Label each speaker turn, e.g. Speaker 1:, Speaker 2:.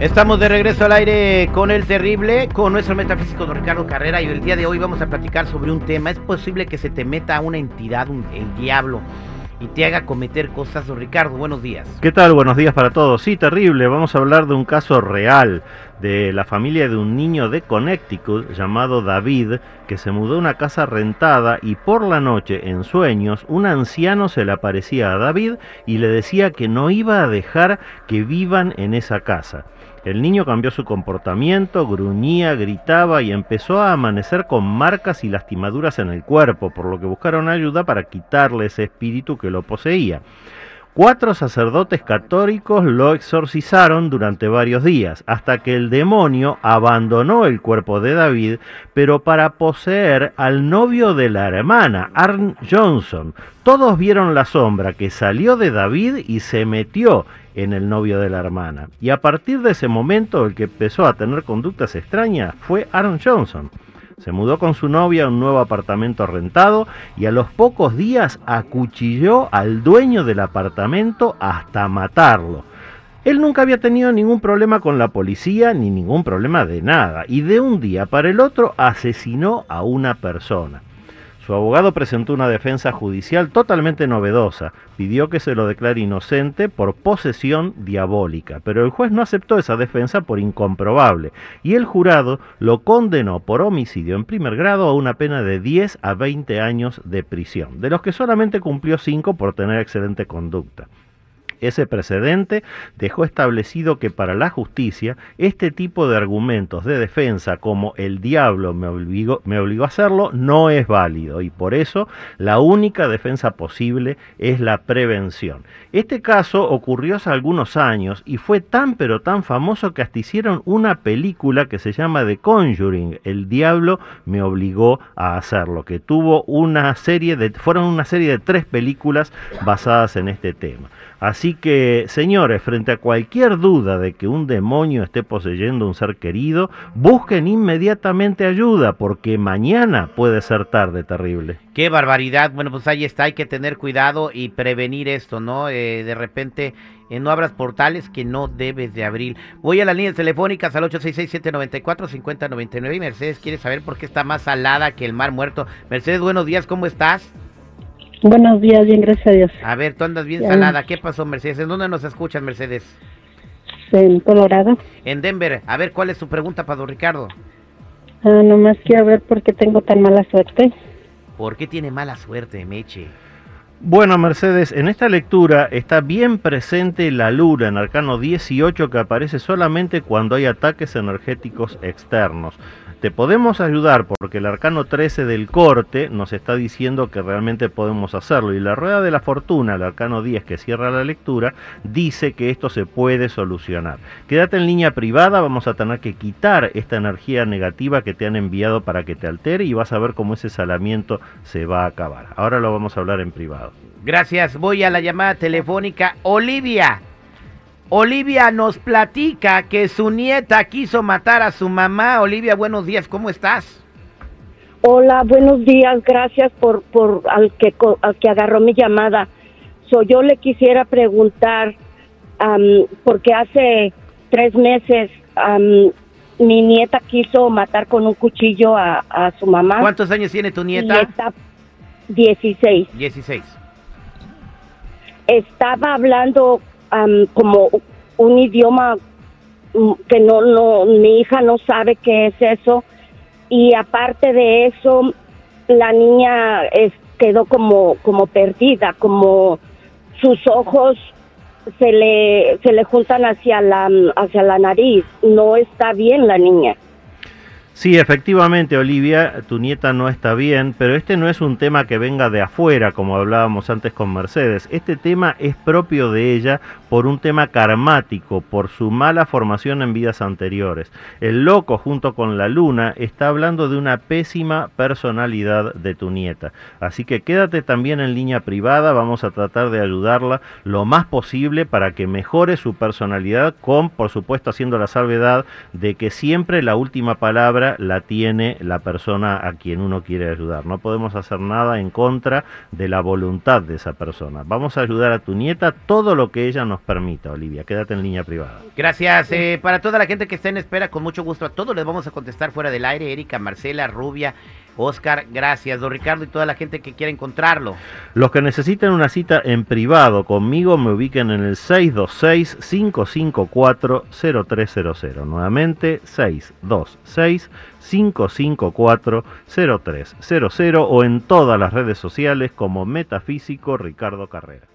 Speaker 1: Estamos de regreso al aire con el terrible, con nuestro metafísico don Ricardo Carrera y el día de hoy vamos a platicar sobre un tema. ¿Es posible que se te meta una entidad, el diablo, y te haga cometer cosas. Don Ricardo, buenos días.
Speaker 2: ¿Qué tal? Buenos días para todos. Sí, terrible. Vamos a hablar de un caso real de la familia de un niño de Connecticut llamado David, que se mudó a una casa rentada y por la noche, en sueños, un anciano se le aparecía a David y le decía que no iba a dejar que vivan en esa casa. El niño cambió su comportamiento, gruñía, gritaba y empezó a amanecer con marcas y lastimaduras en el cuerpo, por lo que buscaron ayuda para quitarle ese espíritu que lo poseía. Cuatro sacerdotes católicos lo exorcizaron durante varios días, hasta que el demonio abandonó el cuerpo de David, pero para poseer al novio de la hermana, Arn Johnson. Todos vieron la sombra que salió de David y se metió en el novio de la hermana. Y a partir de ese momento el que empezó a tener conductas extrañas fue Aaron Johnson. Se mudó con su novia a un nuevo apartamento rentado y a los pocos días acuchilló al dueño del apartamento hasta matarlo. Él nunca había tenido ningún problema con la policía ni ningún problema de nada y de un día para el otro asesinó a una persona. Su abogado presentó una defensa judicial totalmente novedosa. Pidió que se lo declare inocente por posesión diabólica, pero el juez no aceptó esa defensa por incomprobable y el jurado lo condenó por homicidio en primer grado a una pena de 10 a 20 años de prisión, de los que solamente cumplió 5 por tener excelente conducta. Ese precedente dejó establecido que para la justicia este tipo de argumentos de defensa como el diablo me obligó, a hacerlo no es válido y por eso la única defensa posible es la prevención. Este caso ocurrió hace algunos años y fue tan pero tan famoso que hasta hicieron una película que se llama The Conjuring, El diablo me obligó a hacerlo, que tuvo una serie de fueron una serie de tres películas basadas en este tema. Así que, señores, frente a cualquier duda de que un demonio esté poseyendo un ser querido, busquen inmediatamente ayuda, porque mañana puede ser tarde terrible.
Speaker 1: Qué barbaridad. Bueno, pues ahí está, hay que tener cuidado y prevenir esto, ¿no? Eh, de repente eh, no abras portales que no debes de abrir. Voy a las líneas telefónicas al 866-794-5099 y Mercedes quiere saber por qué está más salada que el mar muerto. Mercedes, buenos días, ¿cómo estás?
Speaker 3: Buenos días, bien, gracias a Dios.
Speaker 1: A ver, tú andas bien salada. ¿Qué pasó, Mercedes? ¿En dónde nos escuchas, Mercedes?
Speaker 3: En Colorado.
Speaker 1: En Denver. A ver, ¿cuál es su pregunta para don Ricardo?
Speaker 3: Ah, nomás quiero ver por qué tengo tan mala suerte.
Speaker 1: ¿Por qué tiene mala suerte, Meche?
Speaker 2: Bueno, Mercedes, en esta lectura está bien presente la luna en Arcano 18 que aparece solamente cuando hay ataques energéticos externos. Te podemos ayudar porque el arcano 13 del corte nos está diciendo que realmente podemos hacerlo y la rueda de la fortuna, el arcano 10 que cierra la lectura, dice que esto se puede solucionar. Quédate en línea privada, vamos a tener que quitar esta energía negativa que te han enviado para que te altere y vas a ver cómo ese salamiento se va a acabar. Ahora lo vamos a hablar en privado.
Speaker 1: Gracias, voy a la llamada telefónica. Olivia. Olivia nos platica que su nieta quiso matar a su mamá. Olivia, buenos días, ¿cómo estás?
Speaker 3: Hola, buenos días, gracias por, por al que al que agarró mi llamada. So, yo le quisiera preguntar, porque hace tres meses mi nieta quiso matar con un cuchillo a, a, su mamá.
Speaker 1: ¿Cuántos años tiene tu nieta?
Speaker 3: nieta 16.
Speaker 1: 16.
Speaker 3: Estaba hablando como un idioma mm, que no, no, mi hija no sabe qué es eso. Y aparte de eso, la niña es, quedó como, como perdida, como sus ojos se le, se le juntan hacia la, hacia la nariz. No está bien la niña.
Speaker 2: Sí, efectivamente, Olivia, tu nieta no está bien, pero este no es un tema que venga de afuera, como hablábamos antes con Mercedes. Este tema es propio de ella por un tema karmático, por su mala formación en vidas anteriores. El loco, junto con la luna, está hablando de una pésima personalidad de tu nieta. Así que quédate también en línea privada, vamos a tratar de ayudarla lo más posible para que mejore su personalidad, con, por supuesto, haciendo la salvedad de que siempre la última palabra la tiene la persona a quien uno quiere ayudar. No podemos hacer nada en contra de la voluntad de esa persona. Vamos a ayudar a tu nieta todo lo que ella nos permita, Olivia. Quédate en línea privada.
Speaker 1: Gracias. eh, para toda la gente que está en espera, con mucho gusto a todos les vamos a contestar fuera del aire. Erika, Marcela, Rubia, Oscar, gracias. Don Ricardo y toda la gente que quiera encontrarlo.
Speaker 2: Los que necesiten una cita en privado conmigo me ubiquen en el 626-554-0300. Nuevamente, 626-554-0300 o en todas las redes sociales como Metafísico Ricardo Carrera.